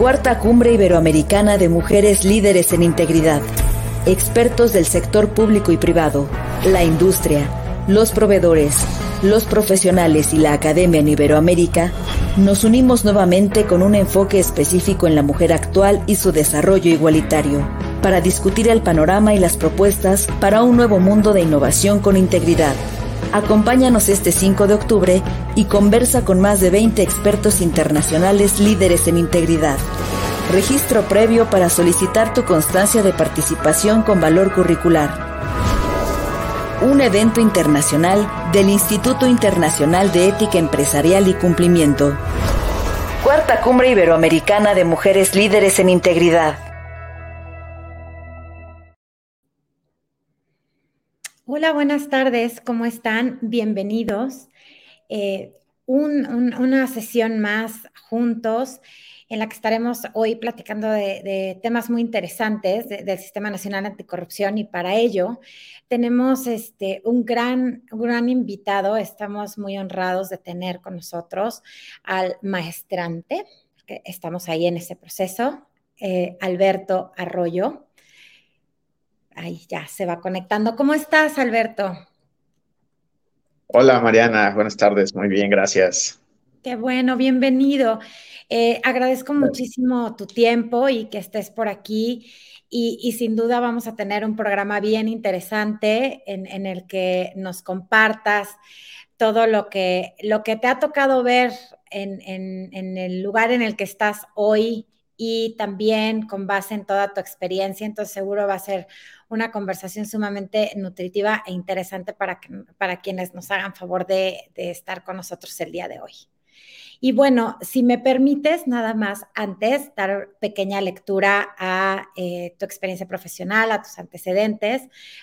Cuarta Cumbre Iberoamericana de Mujeres Líderes en Integridad. Expertos del sector público y privado, la industria, los proveedores, los profesionales y la academia en Iberoamérica, nos unimos nuevamente con un enfoque específico en la mujer actual y su desarrollo igualitario, para discutir el panorama y las propuestas para un nuevo mundo de innovación con integridad. Acompáñanos este 5 de octubre y conversa con más de 20 expertos internacionales líderes en integridad. Registro previo para solicitar tu constancia de participación con valor curricular un evento internacional del Instituto Internacional de Ética Empresarial y Cumplimiento. Cuarta Cumbre Iberoamericana de Mujeres Líderes en Integridad. Hola, buenas tardes, ¿cómo están? Bienvenidos. Eh, una sesión más juntos en la que estaremos hoy platicando de, temas muy interesantes del Sistema Nacional Anticorrupción y para ello tenemos este, un, gran, gran invitado. Estamos muy honrados de tener con nosotros al maestrante, que estamos ahí en ese proceso, eh, Alberto Arroyo. Ahí ya se va conectando. ¿Cómo estás, Alberto? Hola, Mariana. Buenas tardes. Muy bien, gracias. Qué bueno, bienvenido. Eh, agradezco muchísimo tu tiempo y que estés por aquí. Y, sin duda vamos a tener un programa bien interesante en, el que nos compartas todo lo que, lo que te ha tocado ver en, en, el lugar en el que estás hoy y también con base en toda tu experiencia. Entonces seguro va a ser una conversación sumamente nutritiva e interesante para, para quienes nos hagan favor de, de estar con nosotros el día de hoy. Y bueno, si me permites, nada más antes, dar pequeña lectura a eh, tu experiencia profesional, a tus antecedentes,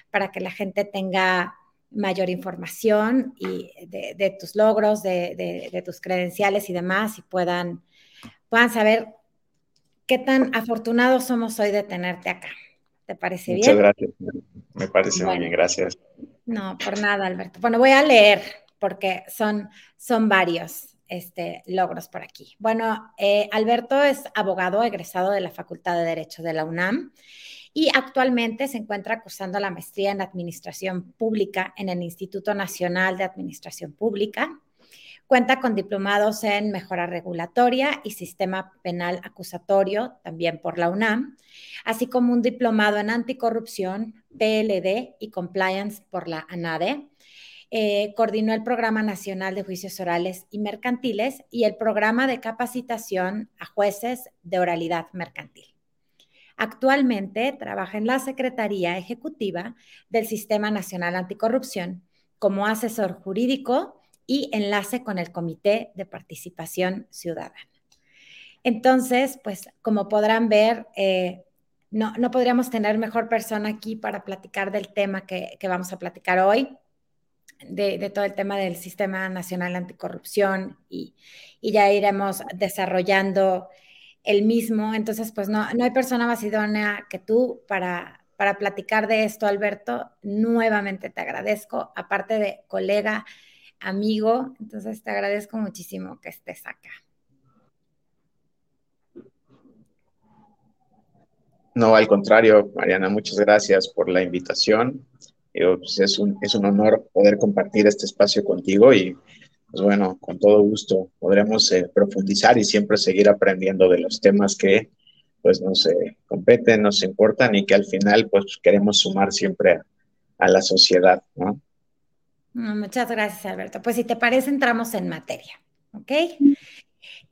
para que la gente tenga mayor información y de, tus logros, de, tus credenciales y demás, y puedan, puedan saber qué tan afortunados somos hoy de tenerte acá. ¿Te parece bien? Muchas gracias. Me parece muy bien, gracias. No, por nada, Alberto. Bueno, voy a leer porque son, son varios este, logros por aquí. Bueno, eh, Alberto es abogado egresado de la Facultad de Derecho de la UNAM y actualmente se encuentra cursando la maestría en Administración Pública en el Instituto Nacional de Administración Pública. Cuenta con diplomados en Mejora Regulatoria y Sistema Penal Acusatorio, también por la UNAM, así como un diplomado en Anticorrupción, PLD y Compliance por la ANADE eh, coordinó el Programa Nacional de Juicios Orales y Mercantiles y el Programa de Capacitación a Jueces de Oralidad Mercantil. Actualmente trabaja en la Secretaría Ejecutiva del Sistema Nacional Anticorrupción como asesor jurídico y enlace con el Comité de Participación Ciudadana. Entonces, pues como podrán ver, eh, no, podríamos tener mejor persona aquí para platicar del tema que vamos a platicar hoy de, todo el tema del Sistema Nacional Anticorrupción y, ya iremos desarrollando el mismo. Entonces, pues no, no hay persona más idónea que tú para, para platicar de esto, Alberto. Nuevamente te agradezco, aparte de colega, amigo. Entonces, te agradezco muchísimo que estés acá. No, al contrario, Mariana, muchas gracias por la invitación. Pues, es, un, es un honor poder compartir este espacio contigo y pues bueno, con todo gusto podremos eh, profundizar y siempre seguir aprendiendo de los temas que pues nos eh, competen, nos importan y que al final pues queremos sumar siempre a, la sociedad, ¿no? Muchas gracias, Alberto. Pues si te parece, entramos en materia, ¿ok?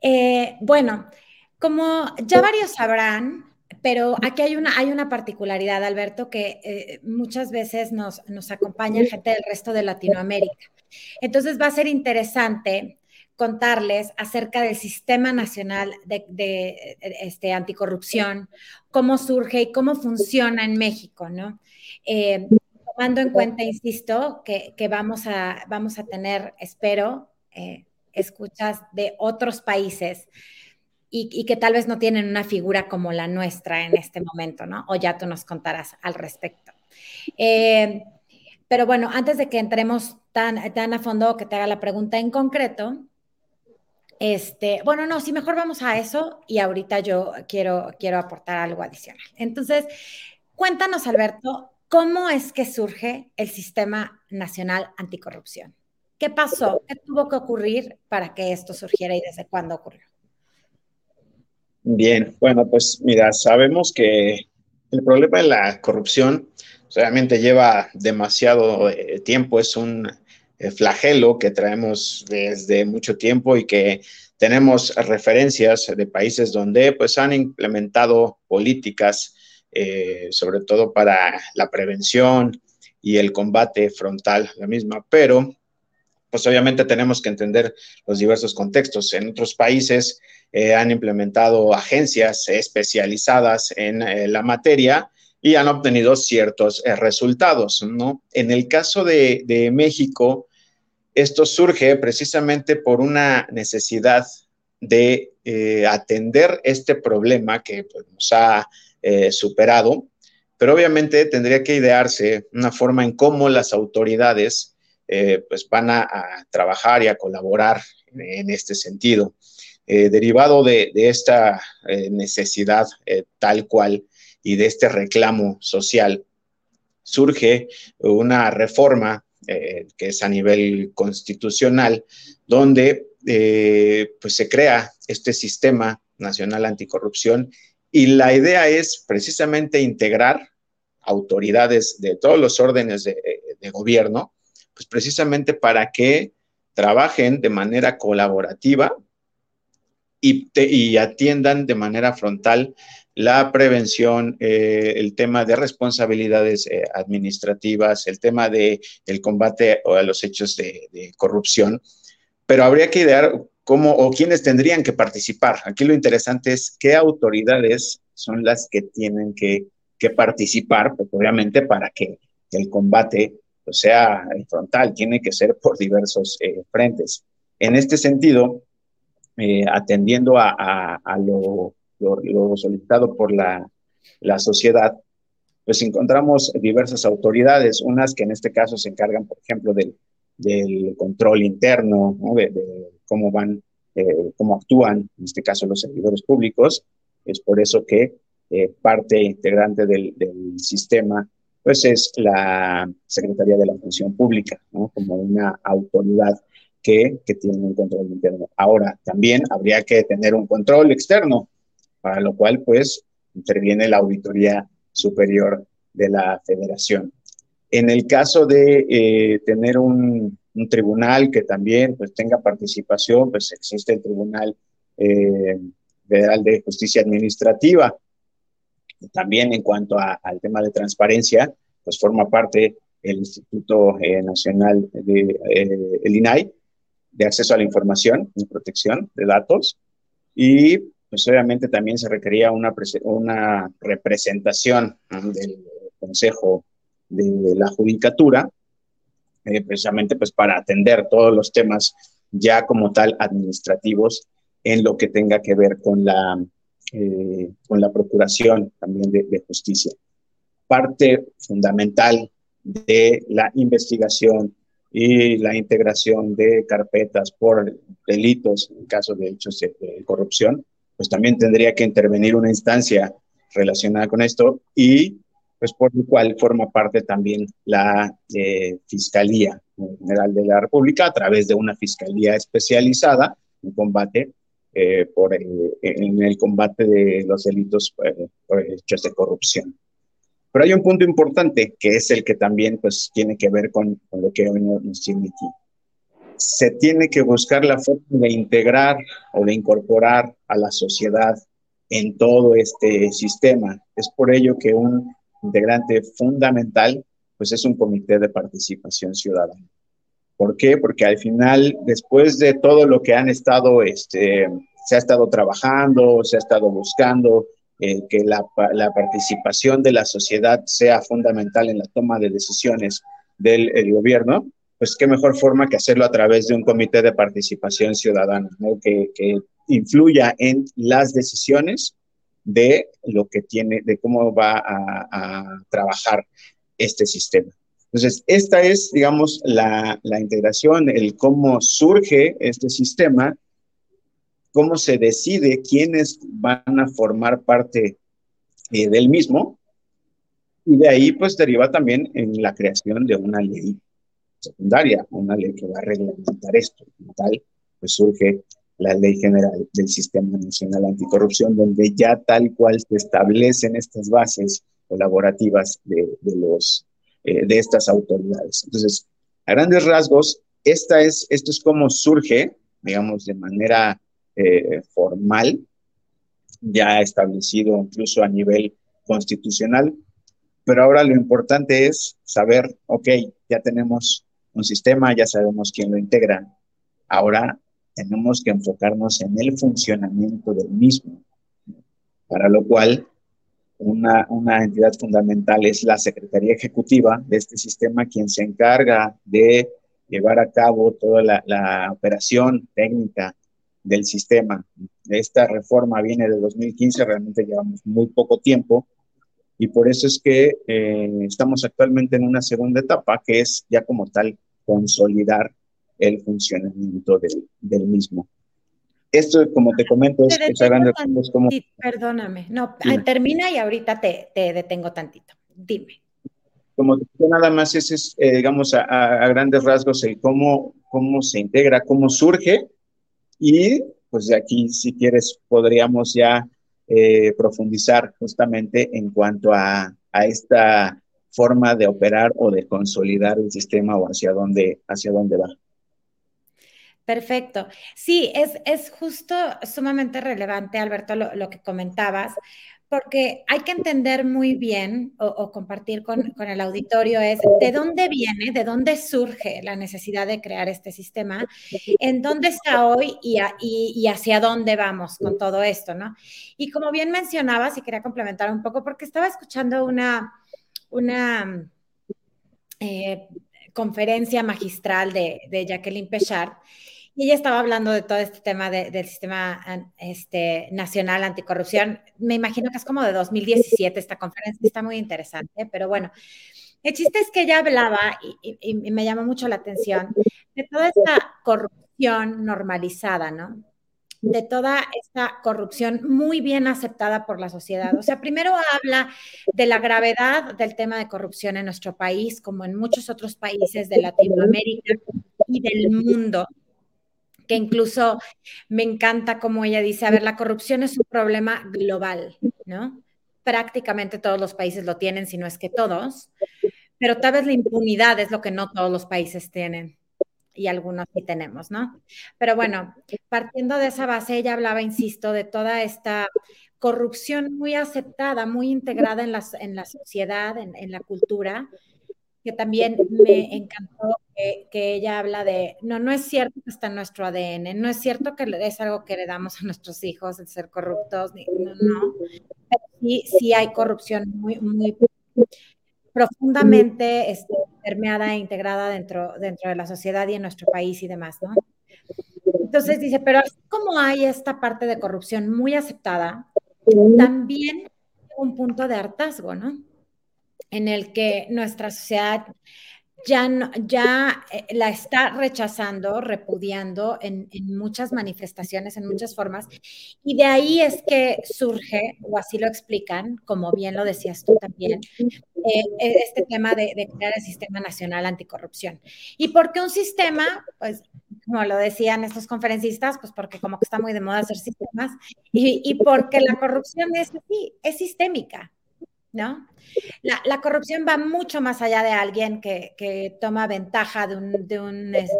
Eh, bueno, como ya varios sabrán, pero aquí hay una, hay una particularidad, Alberto, que eh, muchas veces nos, nos acompaña gente del resto de Latinoamérica. Entonces va a ser interesante contarles acerca del Sistema Nacional de, este, Anticorrupción, cómo surge y cómo funciona en México, ¿no? Eh, tomando en cuenta, insisto, que, vamos, a, vamos a tener, espero, eh, escuchas de otros países y, que tal vez no tienen una figura como la nuestra en este momento, ¿no? O ya tú nos contarás al respecto. Eh, pero bueno, antes de que entremos tan, tan a fondo, que te haga la pregunta en concreto, Este, bueno, no, si mejor vamos a eso y ahorita yo quiero, quiero aportar algo adicional. Entonces, cuéntanos, Alberto, ¿cómo es que surge el Sistema Nacional Anticorrupción? ¿Qué pasó? ¿Qué tuvo que ocurrir para que esto surgiera y desde cuándo ocurrió? Bien, bueno, pues mira, sabemos que el problema de la corrupción realmente lleva demasiado eh, tiempo, es un eh, flagelo que traemos desde mucho tiempo y que tenemos referencias de países donde pues han implementado políticas, eh, sobre todo para la prevención y el combate frontal, la misma, pero pues obviamente tenemos que entender los diversos contextos. En otros países han implementado agencias especializadas en la materia y han obtenido ciertos eh, resultados, ¿no? En el caso de, México, esto surge precisamente por una necesidad de eh, atender este problema que pues, nos ha eh, superado, pero obviamente tendría que idearse una forma en cómo las autoridades pues van a, trabajar y a colaborar en, este sentido. derivado de, esta necesidad tal cual, y de este reclamo social, surge una reforma eh, que es a nivel constitucional, donde eh, pues se crea este sistema nacional anticorrupción y la idea es precisamente integrar autoridades de todos los órdenes de, gobierno, pues precisamente para que trabajen de manera colaborativa y, atiendan de manera frontal la prevención, eh, el tema de responsabilidades eh, administrativas, el tema de el combate a los hechos de, corrupción, pero habría que idear cómo o quiénes tendrían que participar. Aquí lo interesante es qué autoridades son las que tienen que, participar, pues obviamente para que el combate pues, sea frontal, tiene que ser por diversos eh, frentes. En este sentido, atendiendo a lo lo, solicitado por la, sociedad, pues encontramos diversas autoridades, unas que en este caso se encargan, por ejemplo, del, control interno, de, cómo van, eh, cómo actúan, en este caso, los servidores públicos. Es por eso que eh, parte integrante del, sistema, pues es la Secretaría de la Función Pública, como una autoridad que, que tiene un control interno. Ahora, también habría que tener un control externo, para lo cual pues interviene la Auditoría Superior de la Federación. En el caso de eh, tener un, tribunal que también pues tenga participación, pues existe el Tribunal eh, Federal de Justicia Administrativa. También en cuanto al tema de transparencia, pues forma parte el Instituto eh, Nacional de el INAI de acceso a la información y protección de datos. Y pues obviamente también se requería una, una representación del Consejo de la Judicatura, eh, precisamente pues para atender todos los temas ya como tal administrativos en lo que tenga que ver con la, eh, con la procuración también de, justicia. Parte fundamental de la investigación y la integración de carpetas por delitos en caso de hechos de corrupción pues también tendría que intervenir una instancia relacionada con esto y pues por lo cual forma parte también la eh, Fiscalía General de la República a través de una fiscalía especializada en combate eh, por, en el combate de los delitos eh, por hechos de corrupción. Pero hay un punto importante que es el que también pues tiene que ver con, con lo que hoy nos tiene aquí se tiene que buscar la forma de integrar o de incorporar a la sociedad en todo este sistema. Es por ello que un integrante fundamental pues es un comité de participación ciudadana. ¿Por qué? Porque al final, después de todo lo que han estado, este, se ha estado trabajando, se ha estado buscando, eh, que la, la, participación de la sociedad sea fundamental en la toma de decisiones del gobierno, pues qué mejor forma que hacerlo a través de un comité de participación ciudadana, que, influya en las decisiones de lo que tiene, de cómo va a, trabajar este sistema. Entonces, esta es, digamos, la, integración, el cómo surge este sistema cómo se decide quiénes van a formar parte eh, del mismo. Y de ahí pues deriva también en la creación de una ley secundaria, una ley que va a reglamentar esto. Como tal, pues surge la Ley General del Sistema Nacional Anticorrupción, donde ya tal cual se establecen estas bases colaborativas de, los, eh, de estas autoridades. Entonces, a grandes rasgos, esta es, esto es como surge, digamos, de manera eh, formal, ya establecido incluso a nivel constitucional, pero ahora lo importante es saber, ok, ya tenemos un sistema, ya sabemos quién lo integra, ahora tenemos que enfocarnos en el funcionamiento del mismo, para lo cual una, una, entidad fundamental es la Secretaría Ejecutiva de este sistema, quien se encarga de llevar a cabo toda la, la operación técnica del sistema. Esta reforma viene de 2015, realmente llevamos muy poco tiempo y por eso es que eh, estamos actualmente en una segunda etapa, que es ya como tal consolidar el funcionamiento del, del mismo. Esto, como te comento, es, es como... Perdóname, no, termina y ahorita te, te, detengo tantito. Dime. Como nada más ese es, eh, digamos, a, a, grandes rasgos el cómo, cómo se integra, cómo surge y pues de aquí, si quieres, podríamos ya eh, profundizar justamente en cuanto a, a esta forma de operar o de consolidar el sistema o hacia dónde, hacia dónde va. Perfecto. Sí, es, es justo sumamente relevante, Alberto, lo, que comentabas, porque hay que entender muy bien o, compartir con, el auditorio es de dónde viene, de dónde surge la necesidad de crear este sistema, en dónde está hoy y, y, hacia dónde vamos con todo esto, ¿no? Y como bien mencionabas, y quería complementar un poco, porque estaba escuchando una, una eh, conferencia magistral de, de Jacqueline Pechard, ella estaba hablando de todo este tema del sistema este, nacional anticorrupción. Me imagino que es como de 2017 esta conferencia, está muy interesante, pero bueno, el chiste es que ella hablaba y, y me llamó mucho la atención de toda esta corrupción normalizada, ¿no? de toda esta corrupción muy bien aceptada por la sociedad. O sea, primero habla de la gravedad del tema de corrupción en nuestro país, como en muchos otros países de Latinoamérica y del mundo que incluso me encanta como ella dice, a ver, la corrupción es un problema global, ¿no? Prácticamente todos los países lo tienen, si no es que todos, pero tal vez la impunidad es lo que no todos los países tienen y algunos sí tenemos, ¿no? Pero bueno, partiendo de esa base, ella hablaba, insisto, de toda esta corrupción muy aceptada, muy integrada en la, en la sociedad, en, en la cultura, que también me encantó que, ella habla de, no, no es cierto que está en nuestro ADN, no es cierto que es algo que le damos a nuestros hijos, el ser corruptos, no, no. sí, sí hay corrupción muy, muy profundamente este, permeada e integrada dentro, dentro de la sociedad y en nuestro país y demás, ¿no? Entonces dice, pero así como hay esta parte de corrupción muy aceptada, también un punto de hartazgo, ¿no? en el que nuestra sociedad ya, ya eh, la está rechazando, repudiando en, muchas manifestaciones, en muchas formas. Y de ahí es que surge, o así lo explican, como bien lo decías tú también, eh, e, este tema de, crear el Sistema Nacional Anticorrupción. ¿Y por qué un sistema? Pues como lo decían estos conferencistas, pues porque como que está muy de moda hacer sistemas, y, y porque la corrupción es así, es sistémica, ¿no? La, corrupción va mucho más allá de alguien que, toma ventaja de un, este,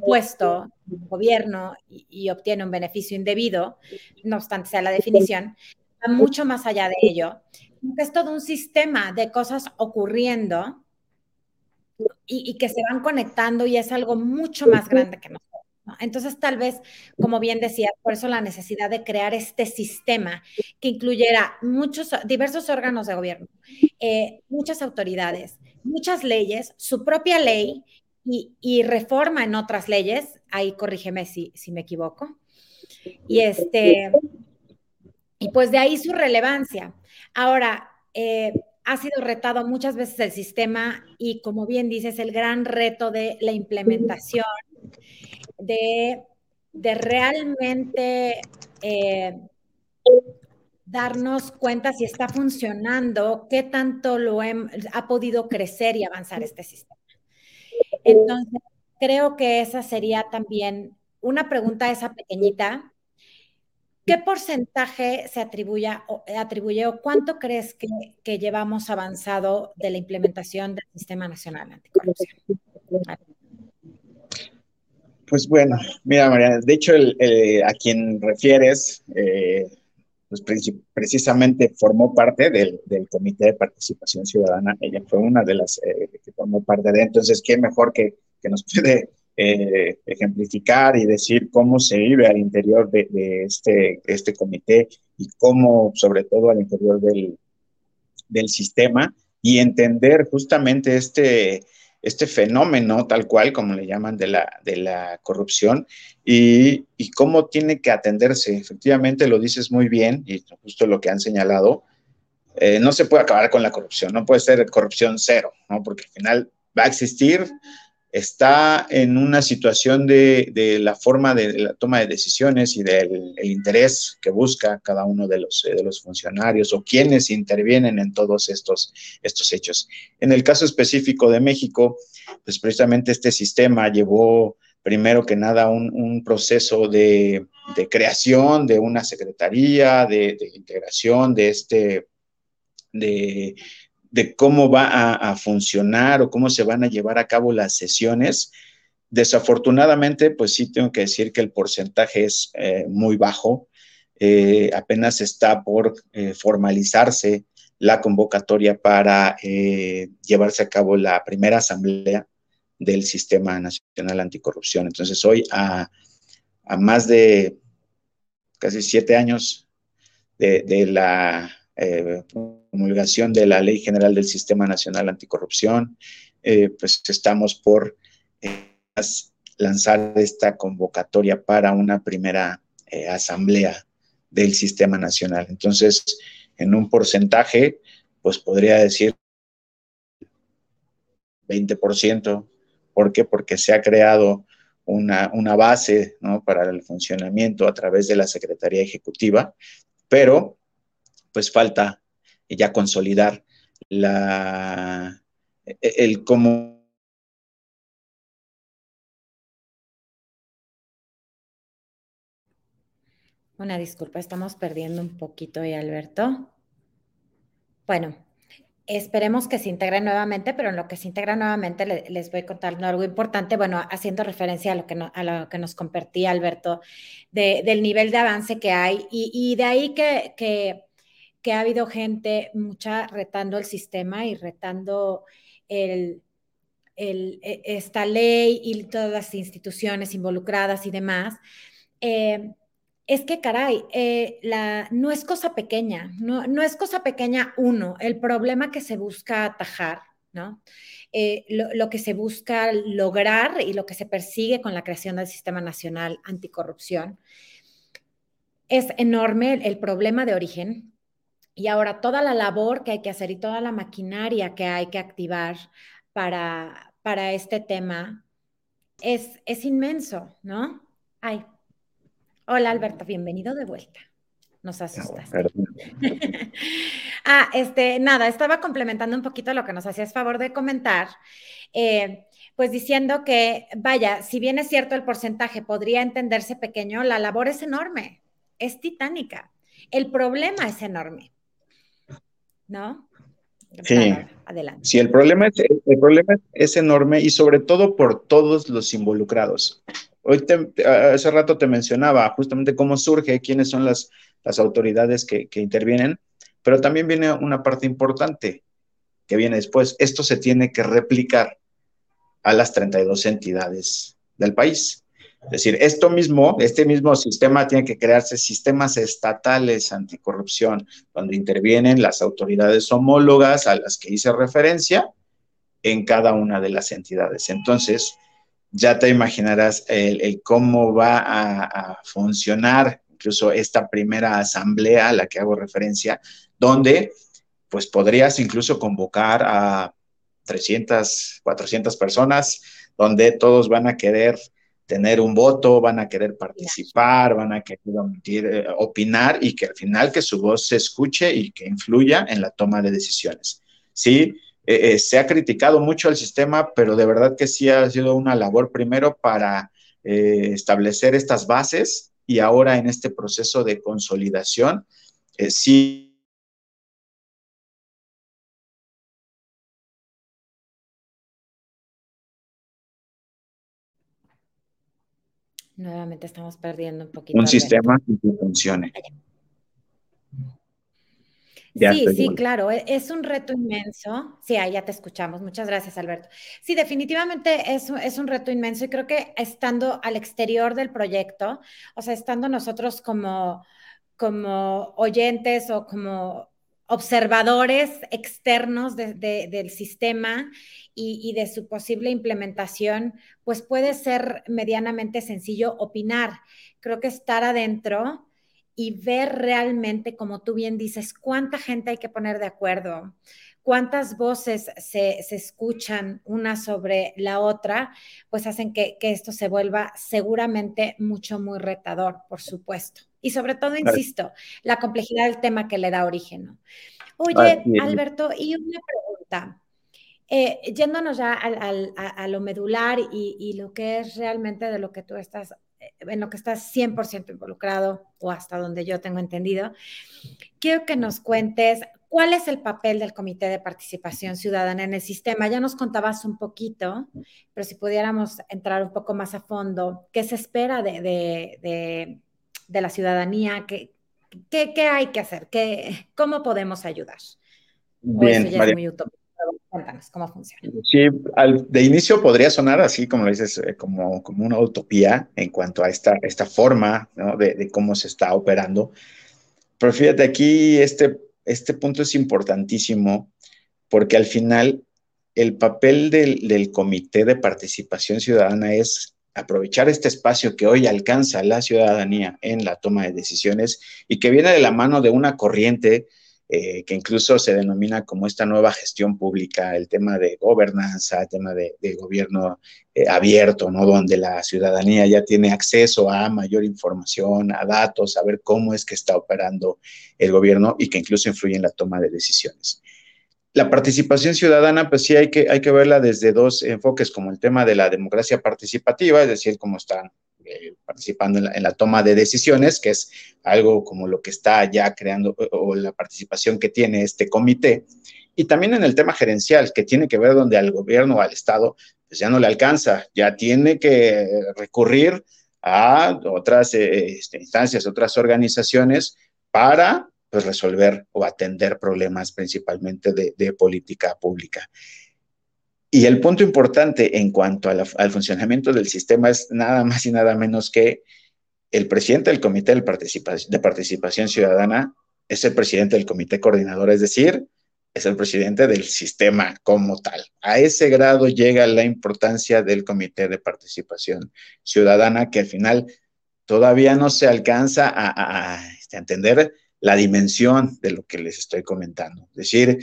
puesto, un gobierno y, obtiene un beneficio indebido, no obstante sea la definición, va mucho más allá de ello. Es todo un sistema de cosas ocurriendo y, y que se van conectando y es algo mucho más grande que nosotros. Entonces, tal vez, como bien decía, por eso la necesidad de crear este sistema que incluyera muchos, diversos órganos de gobierno, eh, muchas autoridades, muchas leyes, su propia ley y, reforma en otras leyes. Ahí corrígeme si, si me equivoco. Y este, y pues de ahí su relevancia. Ahora, eh, ha sido retado muchas veces el sistema y como bien dices, el gran reto de la implementación de de realmente eh, darnos cuenta si está funcionando, qué tanto lo ha podido crecer y avanzar este sistema. Entonces, creo que esa sería también una pregunta esa pequeñita. ¿Qué porcentaje se atribuye o, atribuye, o cuánto crees que, que, llevamos avanzado de la implementación del Sistema Nacional Anticorrupción? Pues bueno, mira, Mariana, de hecho, el, a quien refieres, eh, pues precisamente formó parte del, Comité de Participación Ciudadana. Ella fue una de las eh, que formó parte de. Entonces, qué mejor que, que nos puede eh, ejemplificar y decir cómo se vive al interior de, de, este, este comité y cómo, sobre todo, al interior del, del sistema y entender justamente este este fenómeno tal cual, como le llaman, de la, de la corrupción y, y, cómo tiene que atenderse. Efectivamente, lo dices muy bien y justo lo que han señalado, eh, no se puede acabar con la corrupción, no puede ser corrupción cero, ¿no? porque al final va a existir está en una situación de, la forma de la toma de decisiones y del interés que busca cada uno de los, de los funcionarios o quienes intervienen en todos estos, estos hechos. En el caso específico de México, pues precisamente este sistema llevó primero que nada un, proceso de, creación de una secretaría, de, de integración de este, de, de cómo va a, funcionar o cómo se van a llevar a cabo las sesiones. Desafortunadamente, pues sí tengo que decir que el porcentaje es eh, muy bajo. Eh, apenas está por eh, formalizarse la convocatoria para llevarse a cabo la primera asamblea del Sistema Nacional Anticorrupción. Entonces, hoy a, más de casi siete años de la promulgación de la Ley General del Sistema Nacional Anticorrupción, eh, pues estamos por eh, lanzar esta convocatoria para una primera eh, asamblea del Sistema Nacional. Entonces, en un porcentaje, pues podría decir 20%. ¿Por qué? Porque se ha creado una, una base ¿no? para el funcionamiento a través de la Secretaría Ejecutiva, pero pues falta ya consolidar la, e, el cómo Una disculpa, estamos perdiendo un poquito ahí, Alberto. Bueno, esperemos que se integre nuevamente, pero en lo que se integra nuevamente les voy a contar algo importante, bueno, haciendo referencia a lo que, a lo que nos compartía Alberto, del nivel de avance que hay y, de ahí que, que que ha habido gente mucha retando el sistema y retando el, e, esta ley y todas las instituciones involucradas y demás, eh, es que, caray, eh, la, no es cosa pequeña, no, no, es cosa pequeña uno, el problema que se busca atajar, ¿no? Eh, lo, lo, que se busca lograr y lo que se persigue con la creación del Sistema Nacional Anticorrupción es enorme el problema de origen, y ahora toda la labor que hay que hacer y toda la maquinaria que hay que activar para, para este tema es, es inmenso, ¿no? Ay. Hola Alberto, bienvenido de vuelta. Nos asustas. ah, este, nada, estaba complementando un poquito lo que nos hacías favor de comentar. Eh, pues diciendo que, vaya, si bien es cierto el porcentaje podría entenderse pequeño, la labor es enorme, es titánica. El problema es enorme. ¿No? Sí, adelante. Sí, el problema, es, el problema es enorme y sobre todo por todos los involucrados. Hoy hace rato te mencionaba justamente cómo surge, quiénes son las, las autoridades que, que intervienen, pero también viene una parte importante que viene después. Esto se tiene que replicar a las 32 entidades del país. Es decir, esto mismo, este mismo sistema tiene que crearse sistemas estatales anticorrupción, donde intervienen las autoridades homólogas a las que hice referencia en cada una de las entidades. Entonces, ya te imaginarás el, cómo va a, funcionar incluso esta primera asamblea a la que hago referencia, donde pues podrías incluso convocar a 300, 400 personas, donde todos van a querer tener un voto, van a querer participar, van a querer eh, opinar y que al final que su voz se escuche y que influya en la toma de decisiones. Sí, eh, eh, se ha criticado mucho el sistema, pero de verdad que sí ha sido una labor primero para establecer estas bases y ahora en este proceso de consolidación, sí Nuevamente estamos perdiendo un poquito. Un sistema que funcione. sí, sí, claro, e, es un reto inmenso. Sí, ahí ya te escuchamos. Muchas gracias, Alberto. Sí, definitivamente es, es, un reto inmenso y creo que estando al exterior del proyecto, o sea, estando nosotros como, como oyentes o como observadores externos del sistema y, de su posible implementación, pues puede ser medianamente sencillo opinar. Creo que estar adentro y ver realmente, como tú bien dices, cuánta gente hay que poner de acuerdo, cuántas voces se, escuchan una sobre la otra, pues hacen que, que, esto se vuelva seguramente mucho, muy retador, por supuesto. Y sobre todo, insisto, la complejidad del tema que le da origen. Oye, Alberto, y una pregunta. Eh, yéndonos ya a, lo medular y, lo que es realmente de lo que tú estás, eh, en lo que estás 100% involucrado o hasta donde yo tengo entendido, quiero que nos cuentes cuál es el papel del Comité de Participación Ciudadana en el sistema. Ya nos contabas un poquito, pero si pudiéramos entrar un poco más a fondo, ¿qué se espera de de la ciudadanía? ¿Qué, qué, hay que hacer? ¿Qué, ¿Cómo podemos ayudar? Bien, Cuéntanos cómo funciona. Sí, de inicio podría sonar así, como lo dices, eh, como, como una utopía en cuanto a esta, esta forma de, cómo se está operando. Pero fíjate, aquí este, este punto es importantísimo porque al final el papel del, del Comité de Participación Ciudadana es aprovechar este espacio que hoy alcanza la ciudadanía en la toma de decisiones y que viene de la mano de una corriente eh, que incluso se denomina como esta nueva gestión pública, el tema de gobernanza, el tema de, gobierno eh, abierto, ¿no? Donde la ciudadanía ya tiene acceso a mayor información, a datos, a ver cómo es que está operando el gobierno y que incluso influye en la toma de decisiones la participación ciudadana, pues sí hay que, hay que verla desde dos enfoques, como el tema de la democracia participativa, es decir, cómo están eh, participando en la, toma de decisiones, que es algo como lo que está ya creando o, la participación que tiene este comité, y también en el tema gerencial, que tiene que ver donde al gobierno o al Estado, pues ya no le alcanza, ya tiene que recurrir a otras eh, este, instancias, otras organizaciones para pues, resolver o atender problemas principalmente de, política pública. Y el punto importante en cuanto al funcionamiento del sistema es nada más y nada menos que el presidente del Comité de de Participación Ciudadana es el presidente del Comité Coordinador, es decir, es el presidente del sistema como tal. A ese grado llega la importancia del Comité de Participación Ciudadana, que al final todavía no se alcanza a, a este, entender la dimensión de lo que les estoy comentando. Es decir,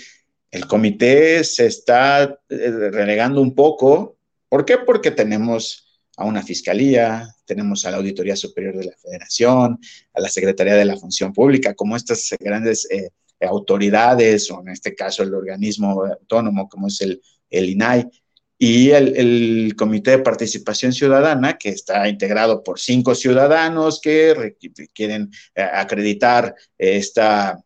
el comité se está eh, relegando un poco. ¿Por qué? Porque tenemos a una fiscalía, tenemos a la Auditoría Superior de la Federación, a la Secretaría de la Función Pública, como estas grandes eh, autoridades, o en este caso el organismo autónomo como es el, el INAI, y el, Comité de Participación Ciudadana, que está integrado por cinco ciudadanos que quieren eh, acreditar esta,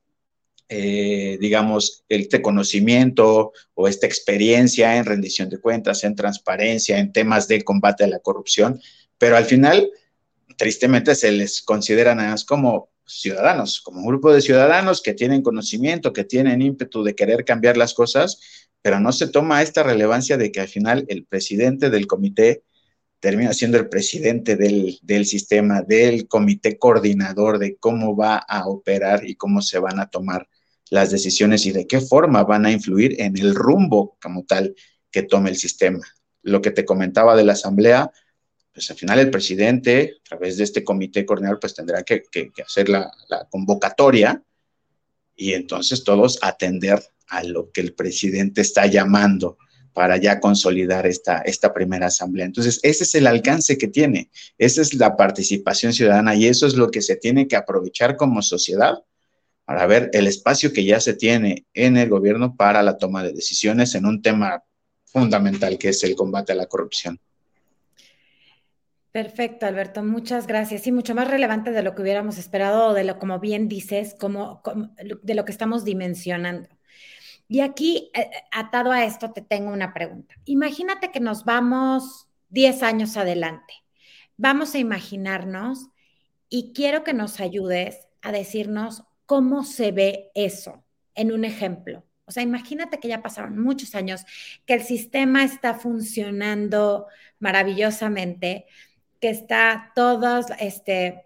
eh, digamos, este conocimiento o esta experiencia en rendición de cuentas, en transparencia, en temas de combate a la corrupción, pero al final, tristemente, se les considera nada más como ciudadanos, como un grupo de ciudadanos que tienen conocimiento, que tienen ímpetu de querer cambiar las cosas, pero no se toma esta relevancia de que al final el presidente del comité termina siendo el presidente del, sistema, del comité coordinador de cómo va a operar y cómo se van a tomar las decisiones y de qué forma van a influir en el rumbo como tal que tome el sistema. Lo que te comentaba de la asamblea, pues al final el presidente, a través de este comité coordinador, pues tendrá que, hacer la, convocatoria y entonces todos atender a lo que el presidente está llamando para ya consolidar esta, esta primera asamblea. Entonces, ese es el alcance que tiene, esa es la participación ciudadana y eso es lo que se tiene que aprovechar como sociedad para ver el espacio que ya se tiene en el gobierno para la toma de decisiones en un tema fundamental que es el combate a la corrupción. Perfecto, Alberto, muchas gracias. Y mucho más relevante de lo que hubiéramos esperado, de lo como bien dices, como, de lo que estamos dimensionando. Y aquí, eh, eh, atado a esto, te tengo una pregunta. Imagínate que nos vamos 10 años adelante. Vamos a imaginarnos y quiero que nos ayudes a decirnos cómo se ve eso en un ejemplo. O sea, imagínate que ya pasaron muchos años, que el sistema está funcionando maravillosamente, que está todos, este,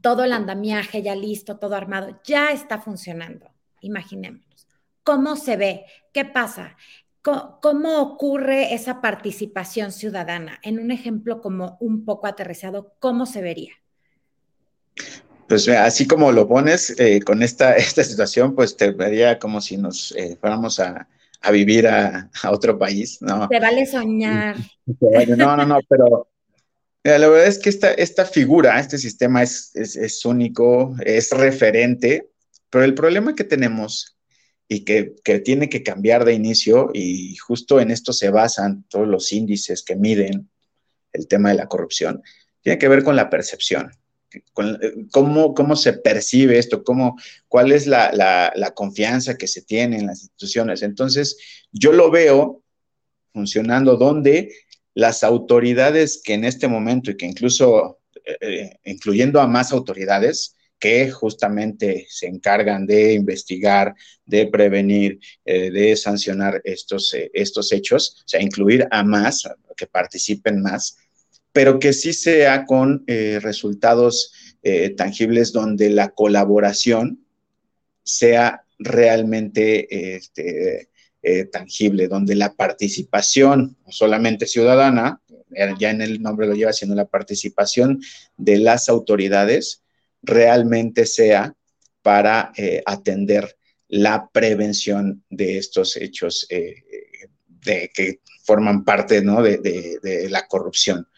todo el andamiaje ya listo, todo armado, ya está funcionando. Imaginémonos. ¿Cómo se ve? ¿Qué pasa? ¿Cómo, ocurre esa participación ciudadana? En un ejemplo como un poco aterrizado, ¿cómo se vería? Pues así como lo pones, eh, con esta, esta situación, pues te vería como si nos eh, fuéramos a, vivir a, otro país, ¿no? Te vale soñar. No, no, no, pero la verdad es que esta, esta figura, este sistema es, es, único, es referente, pero el problema que tenemos y que, que, tiene que cambiar de inicio, y justo en esto se basan todos los índices que miden el tema de la corrupción, tiene que ver con la percepción. Con, cómo, cómo se percibe esto, cómo, cuál es la, la, la confianza que se tiene en las instituciones. Entonces, yo lo veo funcionando donde las autoridades que en este momento y que incluso, eh, eh, incluyendo a más autoridades, que justamente se encargan de investigar, de prevenir, eh, de sancionar estos, estos hechos, o sea, incluir a más, que participen más, pero que sí sea con resultados tangibles donde la colaboración sea realmente este, eh, tangible, donde la participación, no solamente ciudadana, ya en el nombre lo lleva, sino la participación de las autoridades realmente sea para eh, atender la prevención de estos hechos eh, de, que forman parte de, la corrupción.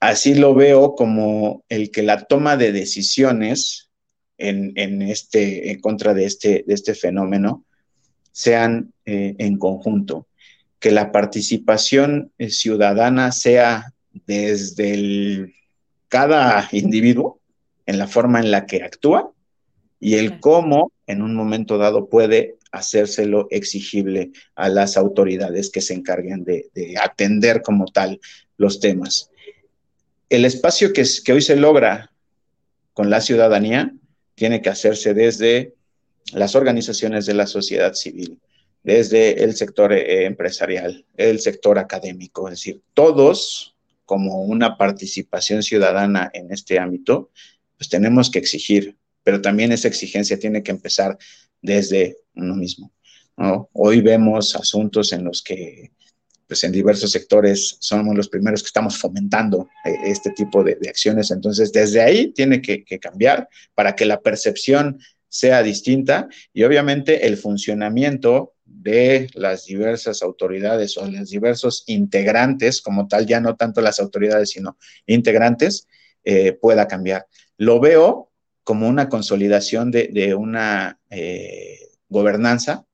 Así lo veo como el que la toma de decisiones en, en este, en contra de este, de este fenómeno sean eh, en conjunto, que la participación ciudadana sea desde cada individuo en la forma en la que actúa y el cómo en un momento dado puede hacérselo exigible a las autoridades que se encarguen de, atender como tal los temas. El espacio que, que hoy se logra con la ciudadanía tiene que hacerse desde las organizaciones de la sociedad civil, desde el sector eh, empresarial, el sector académico, es decir, todos como una participación ciudadana en este ámbito, pues tenemos que exigir, pero también esa exigencia tiene que empezar desde uno mismo. Hoy vemos asuntos en los que pues en diversos sectores somos los primeros que estamos fomentando eh, este tipo de, acciones. Entonces, desde ahí tiene que, cambiar para que la percepción sea distinta y obviamente el funcionamiento de las diversas autoridades o los diversos integrantes, como tal, ya no tanto las autoridades, sino integrantes, eh, pueda cambiar. Lo veo como una consolidación de, una eh, gobernanza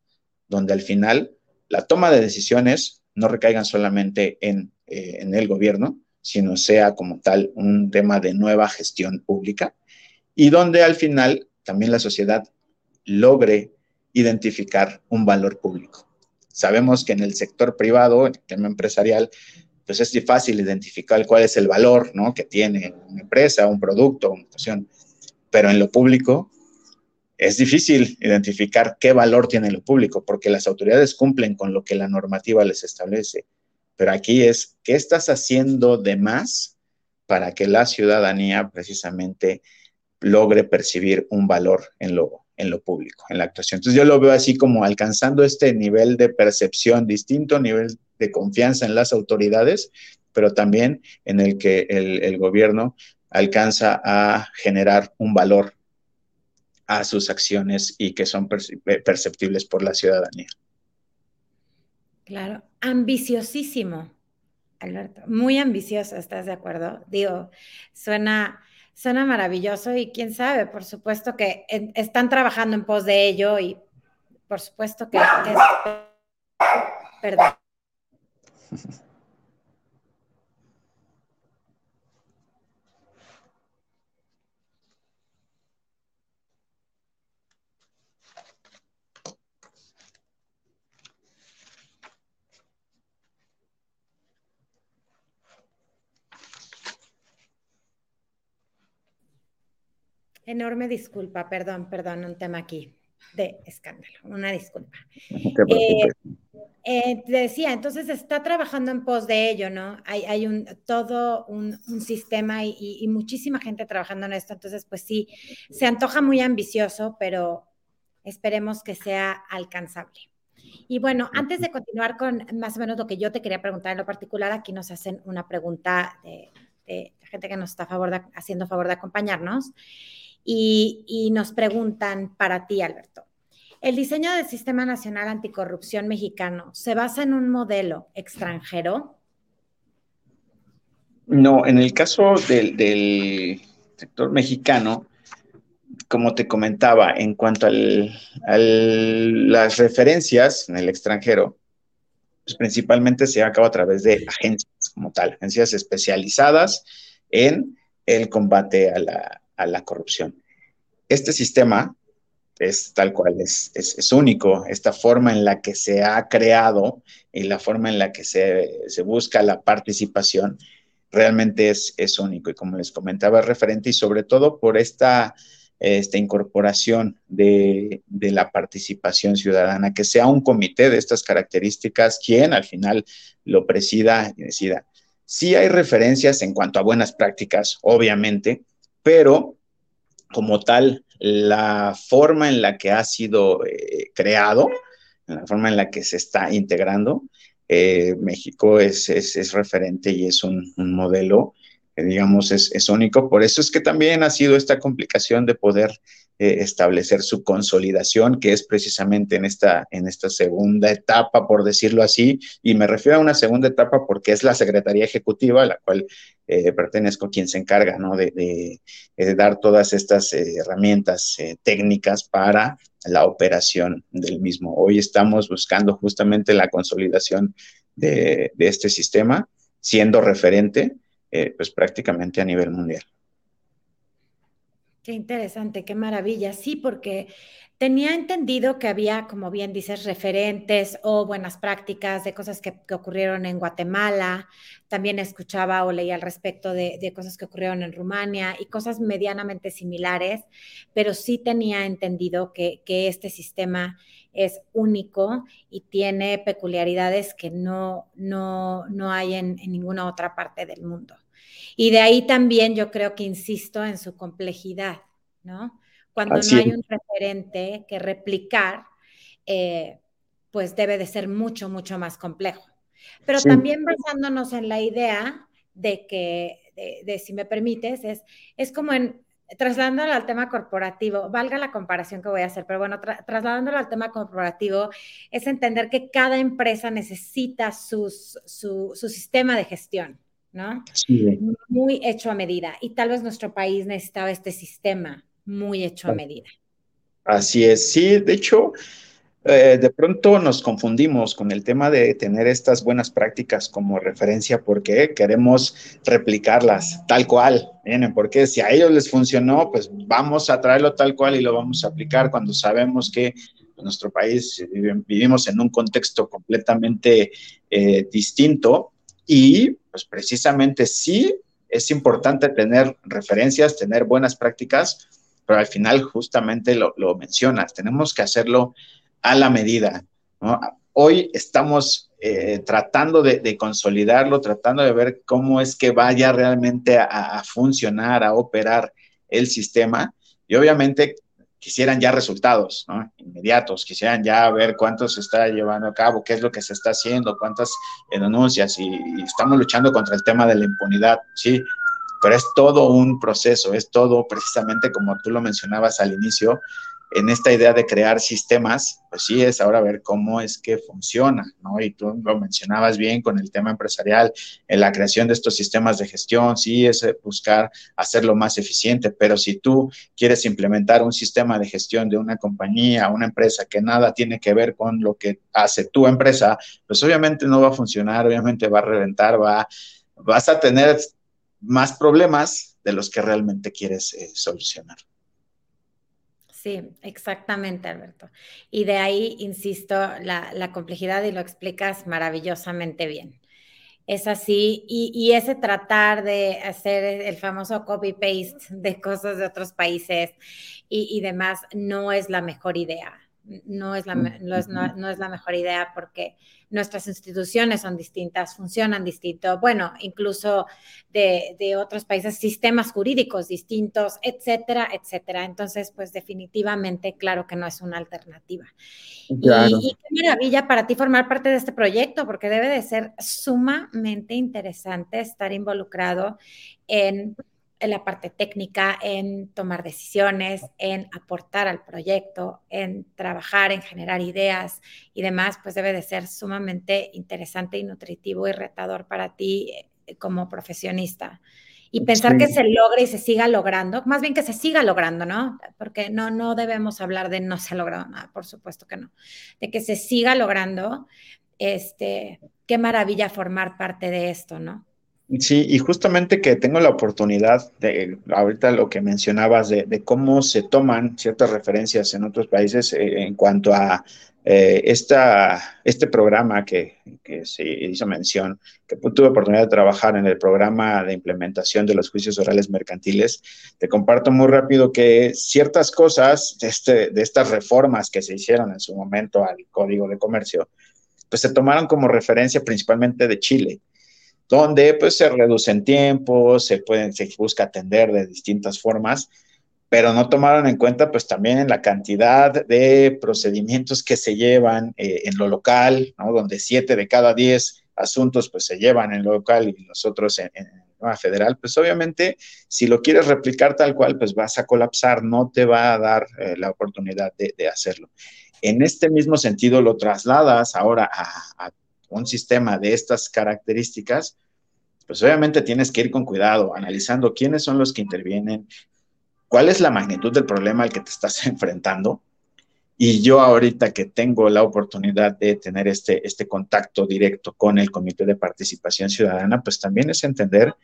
donde al final la toma de decisiones no recaigan solamente en, eh, en el gobierno, sino sea como tal un tema de nueva gestión pública y donde al final también la sociedad logre identificar un valor público. Sabemos que en el sector privado, en el tema empresarial, pues es fácil identificar cuál es el valor ¿no? que tiene una empresa, un producto, una situación, pero en lo público es difícil identificar qué valor tiene lo público, porque las autoridades cumplen con lo que la normativa les establece. Pero aquí es, ¿qué estás haciendo de más para que la ciudadanía precisamente logre percibir un valor en lo, en lo público, en la actuación. Entonces yo lo veo así como alcanzando este nivel de percepción distinto, nivel de confianza en las autoridades, pero también en el que el, gobierno alcanza a generar un valor a sus acciones y que son perceptibles por la ciudadanía. Claro, ambiciosísimo, Alberto, muy ambicioso, ¿estás de acuerdo? Digo, suena, suena maravilloso y quién sabe, por supuesto que están trabajando en pos de ello y por supuesto que es... Perdón. Enorme disculpa, perdón, perdón, un tema aquí de escándalo, una disculpa. Eh, eh, te decía, entonces está trabajando en pos de ello, ¿no? Hay, hay un, todo un, sistema y, muchísima gente trabajando en esto, entonces pues sí, se antoja muy ambicioso, pero esperemos que sea alcanzable. Y bueno, antes de continuar con más o menos lo que yo te quería preguntar en lo particular, aquí nos hacen una pregunta de, de gente que nos está favor haciendo favor de acompañarnos y, nos preguntan para ti, Alberto. ¿El diseño del Sistema Nacional Anticorrupción mexicano se basa en un modelo extranjero? No, en el caso del, sector mexicano, como te comentaba, en cuanto a las referencias en el extranjero, pues principalmente se acaba a través de agencias como tal, agencias especializadas en el combate a la, a la corrupción. Este sistema es tal cual, es, es, único. Esta forma en la que se ha creado y la forma en la que se, busca la participación realmente es, es, único. Y como les comentaba, referente y sobre todo por esta, esta incorporación de, de, la participación ciudadana, que sea un comité de estas características quien al final lo presida y decida. Sí hay referencias en cuanto a buenas prácticas, obviamente, pero como tal, la forma en la que ha sido eh, creado, la forma en la que se está integrando, eh, México es, es, referente y es un, modelo que, digamos, es, es, único. Por eso es que también ha sido esta complicación de poder eh, establecer su consolidación, que es precisamente en esta, en esta segunda etapa, por decirlo así, y me refiero a una segunda etapa porque es la Secretaría Ejecutiva, a la cual eh, pertenezco, quien se encarga ¿no? de, dar todas estas eh, herramientas técnicas para la operación del mismo. Hoy estamos buscando justamente la consolidación de, de este sistema, siendo referente, pues prácticamente a nivel mundial. Qué interesante, qué maravilla. Sí, porque tenía entendido que había, como bien dices, referentes o buenas prácticas de cosas que, ocurrieron en Guatemala. También escuchaba o leía al respecto de, cosas que ocurrieron en Rumania y cosas medianamente similares, pero sí tenía entendido que, este sistema es único y tiene peculiaridades que no, no, no hay en ninguna otra parte del mundo. Y de ahí también yo creo que insisto en su complejidad, ¿no? Cuando no hay un referente que replicar, eh, pues debe de ser mucho, mucho más complejo. Pero también basándonos en la idea de que, de, si me permites, es, es como en, trasladándolo al tema corporativo, valga la comparación que voy a hacer, pero bueno, trasladándolo al tema corporativo, es entender que cada empresa necesita su, su sistema de gestión. ¿No? Muy hecho a medida. Y tal vez nuestro país necesitaba este sistema muy hecho a medida. Así es, sí, de hecho, eh, de pronto nos confundimos con el tema de tener estas buenas prácticas como referencia porque queremos replicarlas tal cual, ¿vienen? Porque si a ellos les funcionó, pues vamos a traerlo tal cual y lo vamos a aplicar cuando sabemos que en nuestro país vivimos en un contexto completamente eh, distinto y pues precisamente sí es importante tener referencias, tener buenas prácticas, pero al final justamente lo, mencionas, tenemos que hacerlo a la medida. Hoy estamos eh, tratando de, consolidarlo, tratando de ver cómo es que vaya realmente a funcionar, a operar el sistema. Y obviamente quisieran ya resultados inmediatos, quisieran ya ver cuánto se está llevando a cabo, qué es lo que se está haciendo, cuántas denuncias y, estamos luchando contra el tema de la impunidad, sí, pero es todo un proceso, es todo precisamente como tú lo mencionabas al inicio, en esta idea de crear sistemas, pues sí es ahora ver cómo es que funciona, ¿no? Y tú lo mencionabas bien con el tema empresarial, en la creación de estos sistemas de gestión, sí es buscar hacerlo más eficiente, pero si tú quieres implementar un sistema de gestión de una compañía, una empresa que nada tiene que ver con lo que hace tu empresa, pues obviamente no va a funcionar, obviamente va a reventar, va, vas a tener más problemas de los que realmente quieres eh, solucionar. Sí, exactamente, Alberto. Y de ahí, insisto, la, complejidad y lo explicas maravillosamente bien. Es así, y, ese tratar de hacer el famoso copy-paste de cosas de otros países y demás no es la mejor idea no es la, no es, no, es la mejor idea porque nuestras instituciones son distintas, funcionan distinto, bueno, incluso de, de, otros países, sistemas jurídicos distintos, etcétera, etcétera. Entonces, pues definitivamente, claro que no es una alternativa. Y, y, qué maravilla para ti formar parte de este proyecto, porque debe de ser sumamente interesante estar involucrado en en la parte técnica, en tomar decisiones, en aportar al proyecto, en trabajar, en generar ideas y demás, pues debe de ser sumamente interesante y nutritivo y retador para ti eh, como profesionista. Y pensar que se logre y se siga logrando, más bien que se siga logrando, ¿no? Porque no, no debemos hablar de no se ha logrado nada, por supuesto que no. De que se siga logrando, este, qué maravilla formar parte de esto, ¿no? Sí, y justamente que tengo la oportunidad de, ahorita lo que mencionabas, de, cómo se toman ciertas referencias en otros países eh, en cuanto a eh, esta, este programa que, que, se hizo mención, que tuve oportunidad de trabajar en el programa de implementación de los juicios orales mercantiles, te comparto muy rápido que ciertas cosas de, este, de estas reformas que se hicieron en su momento al Código de Comercio, pues se tomaron como referencia principalmente de Chile donde pues se reducen tiempos, se pueden, se busca atender de distintas formas, pero no tomaron en cuenta pues también la cantidad de procedimientos que se llevan eh, en lo local, ¿no? Donde siete de cada diez asuntos pues se llevan en lo local y los otros en, en federal, pues obviamente si lo quieres replicar tal cual, pues vas a colapsar, no te va a dar eh, la oportunidad de, hacerlo. En este mismo sentido lo trasladas ahora a un sistema de estas características, pues obviamente tienes que ir con cuidado, analizando quiénes son los que intervienen, cuál es la magnitud del problema al que te estás enfrentando. Y yo ahorita que tengo la oportunidad de tener este, este contacto directo con el Comité de Participación Ciudadana, pues también es entender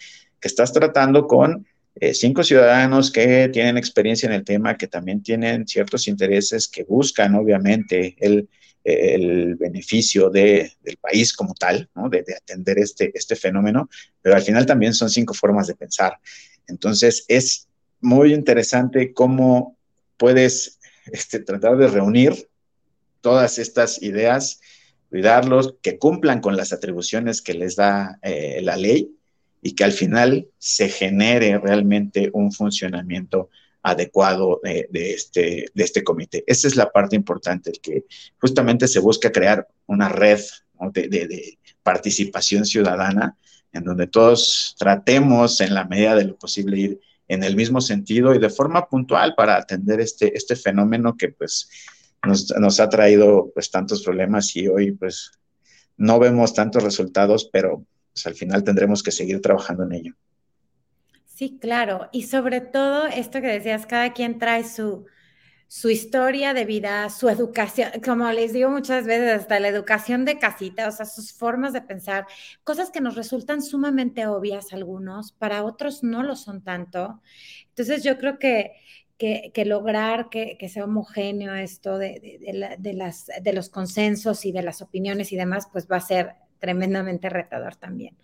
que estás tratando con eh, cinco ciudadanos que tienen experiencia en el tema, que también tienen ciertos intereses, que buscan obviamente el el beneficio de, del país como tal, ¿no? de, atender este, este fenómeno, pero al final también son cinco formas de pensar. Entonces es muy interesante cómo puedes este, tratar de reunir todas estas ideas, cuidarlos, que cumplan con las atribuciones que les da eh, la ley y que al final se genere realmente un funcionamiento adecuado de, este, de este comité. Esa es la parte importante, el que justamente se busca crear una red de, participación ciudadana en donde todos tratemos en la medida de lo posible ir en el mismo sentido y de forma puntual para atender este, este fenómeno que pues nos, nos ha traído pues tantos problemas y hoy pues no vemos tantos resultados, pero pues al final tendremos que seguir trabajando en ello. Sí, claro. Y sobre todo esto que decías, cada quien trae su, su historia de vida, su educación, como les digo muchas veces, hasta la educación de casita, o sea, sus formas de pensar, cosas que nos resultan sumamente obvias algunos, para otros no lo son tanto. Entonces yo creo que, que, lograr que, sea homogéneo esto de, de, las, de los consensos y de las opiniones y demás, pues va a ser tremendamente retador también.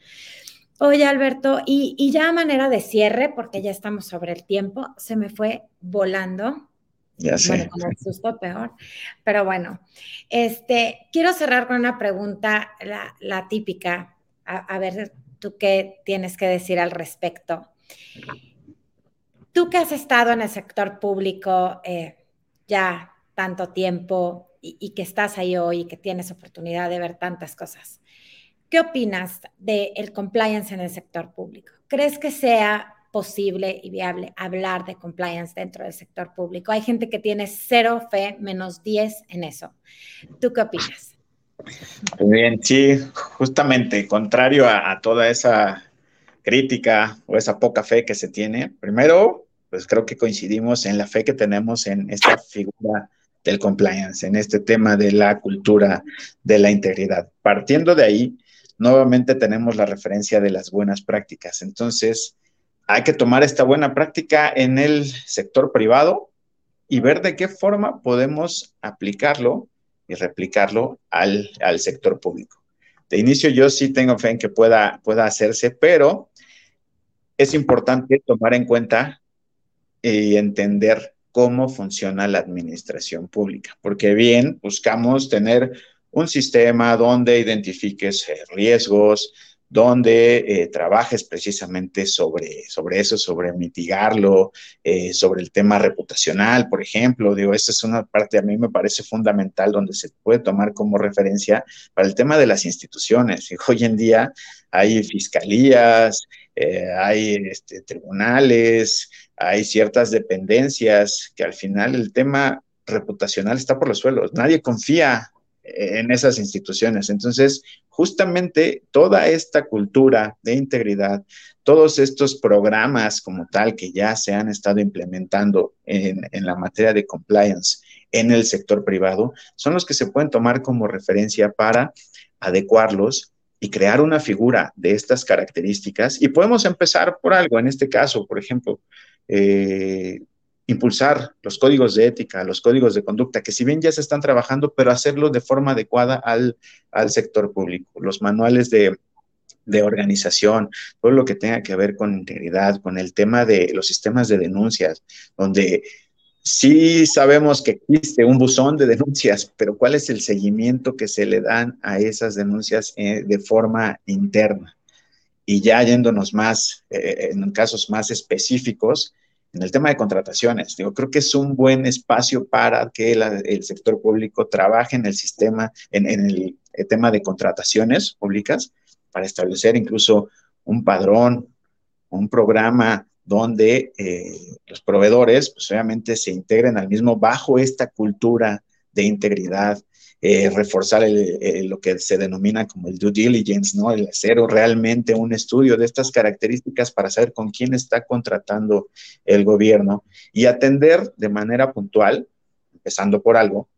Oye, Alberto, y, ya a manera de cierre, porque ya estamos sobre el tiempo, se me fue volando. Ya sé. Bueno, con el susto peor. Pero bueno, este, quiero cerrar con una pregunta, la, típica. A, ver, tú qué tienes que decir al respecto. Tú que has estado en el sector público eh, ya tanto tiempo y, y que estás ahí hoy y que tienes oportunidad de ver tantas cosas. ¿Qué opinas del compliance en el sector público? ¿Crees que sea posible y viable hablar de compliance dentro del sector público. Hay gente que tiene cero fe, menos 10 en eso. ¿Tú qué opinas? Bien, sí, justamente, contrario a, toda esa crítica o esa poca fe que se tiene, primero, pues creo que coincidimos en la fe que tenemos en esta figura del compliance, en este tema de la cultura de la integridad. Partiendo de ahí, nuevamente tenemos la referencia de las buenas prácticas. Entonces, hay que tomar esta buena práctica en el sector privado y ver de qué forma podemos aplicarlo y replicarlo al, sector público. De inicio yo sí tengo fe en que pueda, pueda hacerse, pero es importante tomar en cuenta y entender cómo funciona la administración pública, porque bien, buscamos tener un sistema donde identifiques riesgos, donde eh, trabajes precisamente sobre, sobre eso, sobre mitigarlo, eh, sobre el tema reputacional, por ejemplo. Digo, esa es una parte a mí me parece fundamental donde se puede tomar como referencia para el tema de las instituciones. hoy en día hay fiscalías, eh, hay este, tribunales, hay ciertas dependencias que al final el tema reputacional está por los suelos. Nadie confía en esas instituciones. Entonces, justamente toda esta cultura de integridad, todos estos programas como tal que ya se han estado implementando en, la materia de compliance en el sector privado, son los que se pueden tomar como referencia para adecuarlos y crear una figura de estas características. Y podemos empezar por algo, en este caso, por ejemplo, eh, impulsar los códigos de ética, los códigos de conducta, que si bien ya se están trabajando, pero hacerlo de forma adecuada al, sector público, los manuales de, de organización, todo lo que tenga que ver con integridad, con el tema de los sistemas de denuncias, donde sí sabemos que existe un buzón de denuncias, pero ¿cuál es el seguimiento que se le dan a esas denuncias eh, de forma interna? Y ya yéndonos más, eh, en casos más específicos, en el tema de contrataciones. Digo, creo que es un buen espacio para que el sector público trabaje en el sistema, en, el, tema de contrataciones públicas, para establecer incluso un padrón, un programa donde eh, los proveedores, pues obviamente se integren al mismo bajo esta cultura de integridad, eh, reforzar lo que se denomina como el due diligence, ¿no? El hacer realmente un estudio de estas características para saber con quién está contratando el gobierno y atender de manera puntual, empezando por algo,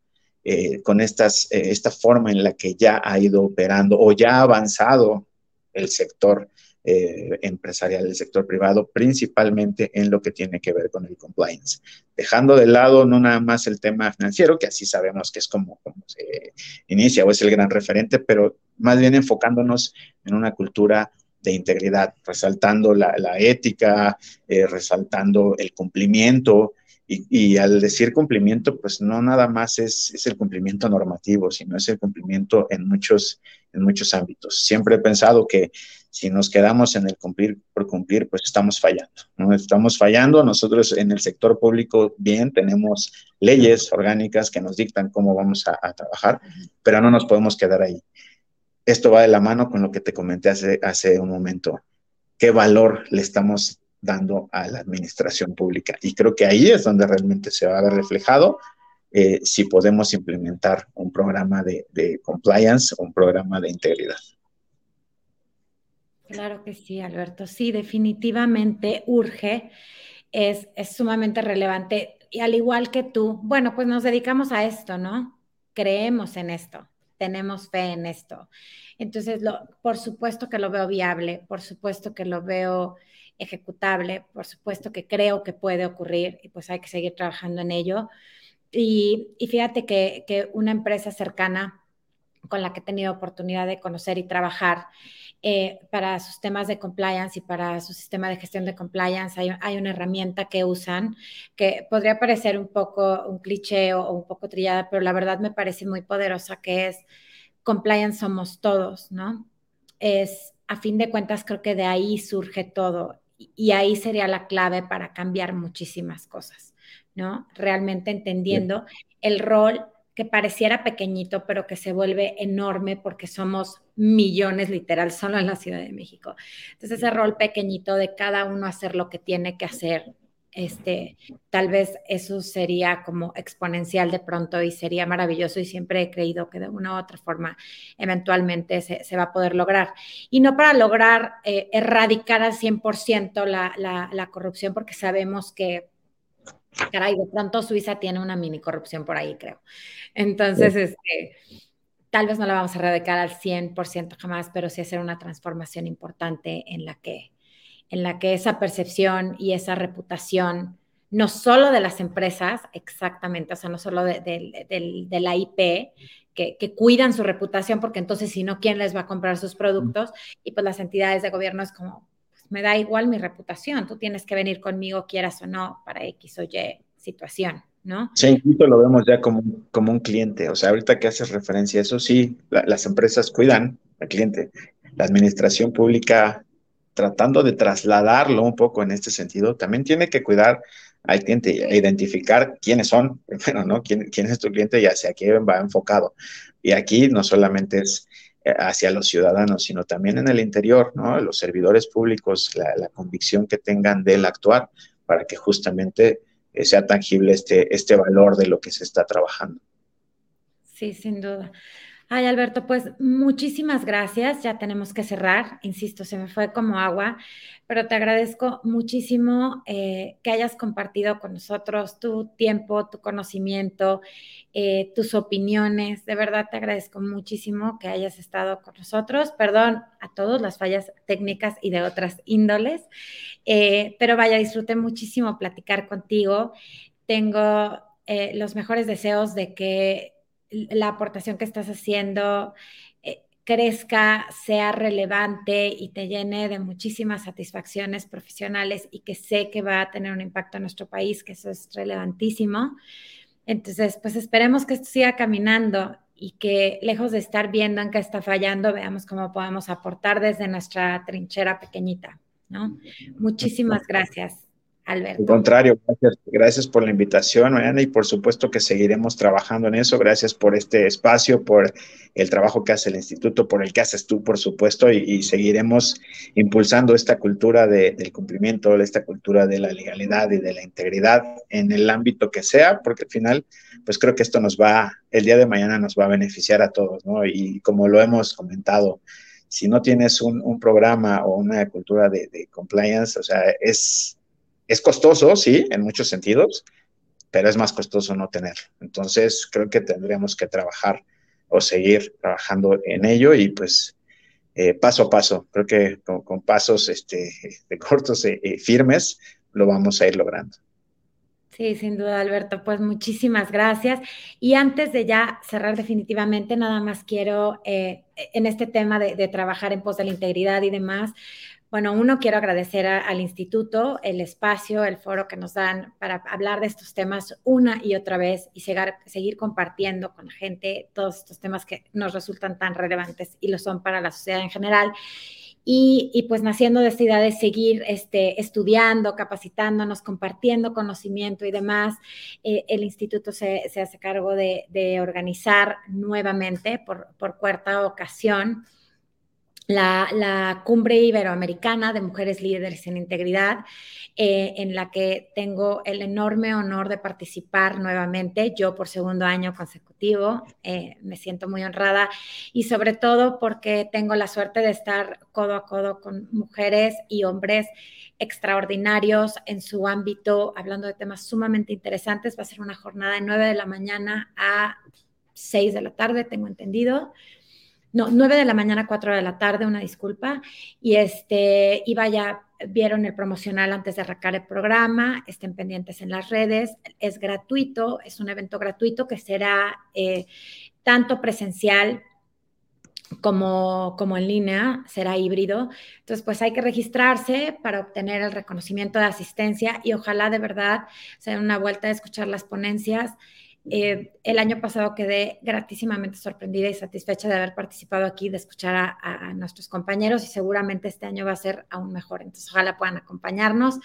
eh, con estas, eh, esta forma en la que ya ha ido operando o ya ha avanzado el sector eh, empresarial del sector privado, principalmente en lo que tiene que ver con el compliance. Dejando de lado no nada más el tema financiero, que así sabemos que es como, se inicia o es el gran referente, pero más bien enfocándonos en una cultura de integridad, resaltando la, ética, eh, resaltando el cumplimiento, y, al decir cumplimiento, pues no nada más es, es, el cumplimiento normativo, sino es el cumplimiento en muchos, en muchos ámbitos. Siempre he pensado que si nos quedamos en el cumplir por cumplir, pues estamos fallando. ¿no? Estamos fallando. Nosotros en el sector público, bien, tenemos leyes orgánicas que nos dictan cómo vamos a, trabajar, pero no nos podemos quedar ahí. Esto va de la mano con lo que te comenté hace, hace un momento. ¿Qué valor le estamos dando a la administración pública? Y creo que ahí es donde realmente se va a ver reflejado eh, si podemos implementar un programa de, de compliance, un programa de integridad. Claro que sí, Alberto. Sí, definitivamente urge, es, sumamente relevante. Y al igual que tú, bueno, pues nos dedicamos a esto, ¿no? Creemos en esto, tenemos fe en esto. Entonces, lo, por supuesto que lo veo viable, por supuesto que lo veo ejecutable, por supuesto que creo que puede ocurrir y pues hay que seguir trabajando en ello. Y, fíjate que, que una empresa cercana con la que he tenido oportunidad de conocer y trabajar, eh, para sus temas de compliance y para su sistema de gestión de compliance hay, una herramienta que usan que podría parecer un poco un cliché o, un poco trillada, pero la verdad me parece muy poderosa, que es compliance somos todos, ¿no? Es, a fin de cuentas, creo que de ahí surge todo y ahí sería la clave para cambiar muchísimas cosas, ¿no? Realmente entendiendo el rol que pareciera pequeñito, pero que se vuelve enorme porque somos millones literal solo en la Ciudad de México. Entonces ese rol pequeñito de cada uno hacer lo que tiene que hacer, este, tal vez eso sería como exponencial de pronto y sería maravilloso y siempre he creído que de una u otra forma eventualmente se, va a poder lograr. Y no para lograr eh, erradicar al 100% la, la, la corrupción porque sabemos que caray, de pronto Suiza tiene una mini corrupción por ahí, creo. Entonces, este, tal vez no la vamos a erradicar al 100% jamás, pero sí hacer una transformación importante en la que, en la que esa percepción y esa reputación, no solo de las empresas, exactamente, o sea, no solo de, la IP, que, cuidan su reputación, porque entonces si no, ¿quién les va a comprar sus productos? Y pues las entidades de gobierno es como, me da igual mi reputación, tú tienes que venir conmigo, quieras o no, para X o Y situación, ¿no? Sí, incluso lo vemos ya como, como un cliente, o sea, ahorita que haces referencia a eso, sí, las empresas cuidan al cliente, la administración pública tratando de trasladarlo un poco en este sentido, también tiene que cuidar al cliente e identificar quiénes son, primero, ¿no? ¿Quién, quién es tu cliente y hacia qué va enfocado. Y aquí no solamente es hacia los ciudadanos, sino también en el interior, ¿no? Los servidores públicos, la, convicción que tengan del actuar para que justamente eh, sea tangible este, este valor de lo que se está trabajando. Sí, sin duda. Ay, Alberto, pues muchísimas gracias. Ya tenemos que cerrar. Insisto, se me fue como agua, pero te agradezco muchísimo eh, que hayas compartido con nosotros tu tiempo, tu conocimiento, eh, tus opiniones. De verdad te agradezco muchísimo que hayas estado con nosotros. Perdón a todos las fallas técnicas y de otras índoles, eh, pero vaya, disfruté muchísimo platicar contigo. Tengo los mejores deseos de que la aportación que estás haciendo eh, crezca, sea relevante y te llene de muchísimas satisfacciones profesionales y que sé que va a tener un impacto en nuestro país, que eso es relevantísimo. Entonces, pues esperemos que esto siga caminando y que lejos de estar viendo en qué está fallando, veamos cómo podemos aportar desde nuestra trinchera pequeñita, ¿no? Muchísimas gracias. Alberto. Al contrario, gracias, por la invitación, Mariana, y por supuesto que seguiremos trabajando en eso. Gracias por este espacio, por el trabajo que hace el instituto, por el que haces tú, por supuesto, y, seguiremos impulsando esta cultura del cumplimiento, esta cultura de la legalidad y de la integridad en el ámbito que sea, porque al final, pues creo que esto nos va, el día de mañana nos va a beneficiar a todos, ¿no? Y como lo hemos comentado, si no tienes un, programa o una cultura de compliance, o sea, es es costoso, sí, en muchos sentidos, pero es más costoso no tenerlo. Entonces, creo que tendríamos que trabajar o seguir trabajando en ello y pues eh, paso a paso, creo que con, pasos este, de cortos y firmes lo vamos a ir logrando. Sí, sin duda, Alberto. Pues muchísimas gracias. Y antes de ya cerrar definitivamente, nada más quiero, eh, en este tema de, de, trabajar en pos de la integridad y demás, bueno, uno, quiero agradecer al instituto el espacio, el foro que nos dan para hablar de estos temas una y otra vez y seguir compartiendo con la gente todos estos temas que nos resultan tan relevantes y lo son para la sociedad en general. Y, pues naciendo de esta idea de seguir este, estudiando, capacitándonos, compartiendo conocimiento y demás, eh, el instituto se, hace cargo de, organizar nuevamente por, por cuarta ocasión la, cumbre iberoamericana de mujeres líderes en integridad, eh, en la que tengo el enorme honor de participar nuevamente, yo por segundo año consecutivo. Eh, me siento muy honrada y sobre todo porque tengo la suerte de estar codo a codo con mujeres y hombres extraordinarios en su ámbito, hablando de temas sumamente interesantes. Va a ser una jornada de 9 de la mañana a 6 de la tarde, tengo entendido no, 9 de la mañana, 4 de la tarde, una disculpa. Y este, y vaya, vieron el promocional antes de arrancar el programa, estén pendientes en las redes, es gratuito, es un evento gratuito que será eh, tanto presencial como, como en línea, será híbrido. Entonces, pues hay que registrarse para obtener el reconocimiento de asistencia y ojalá de verdad sea una vuelta a escuchar las ponencias eh, el año pasado quedé gratísimamente sorprendida y satisfecha de haber participado aquí, de escuchar a, nuestros compañeros y seguramente este año va a ser aún mejor. Entonces, ojalá puedan acompañarnos.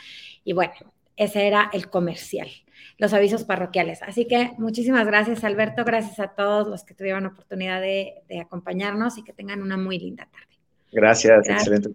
Y bueno, ese era el comercial, los avisos parroquiales. Así que muchísimas gracias, Alberto. Gracias a todos los que tuvieron oportunidad de, acompañarnos y que tengan una muy linda tarde. Gracias, excelente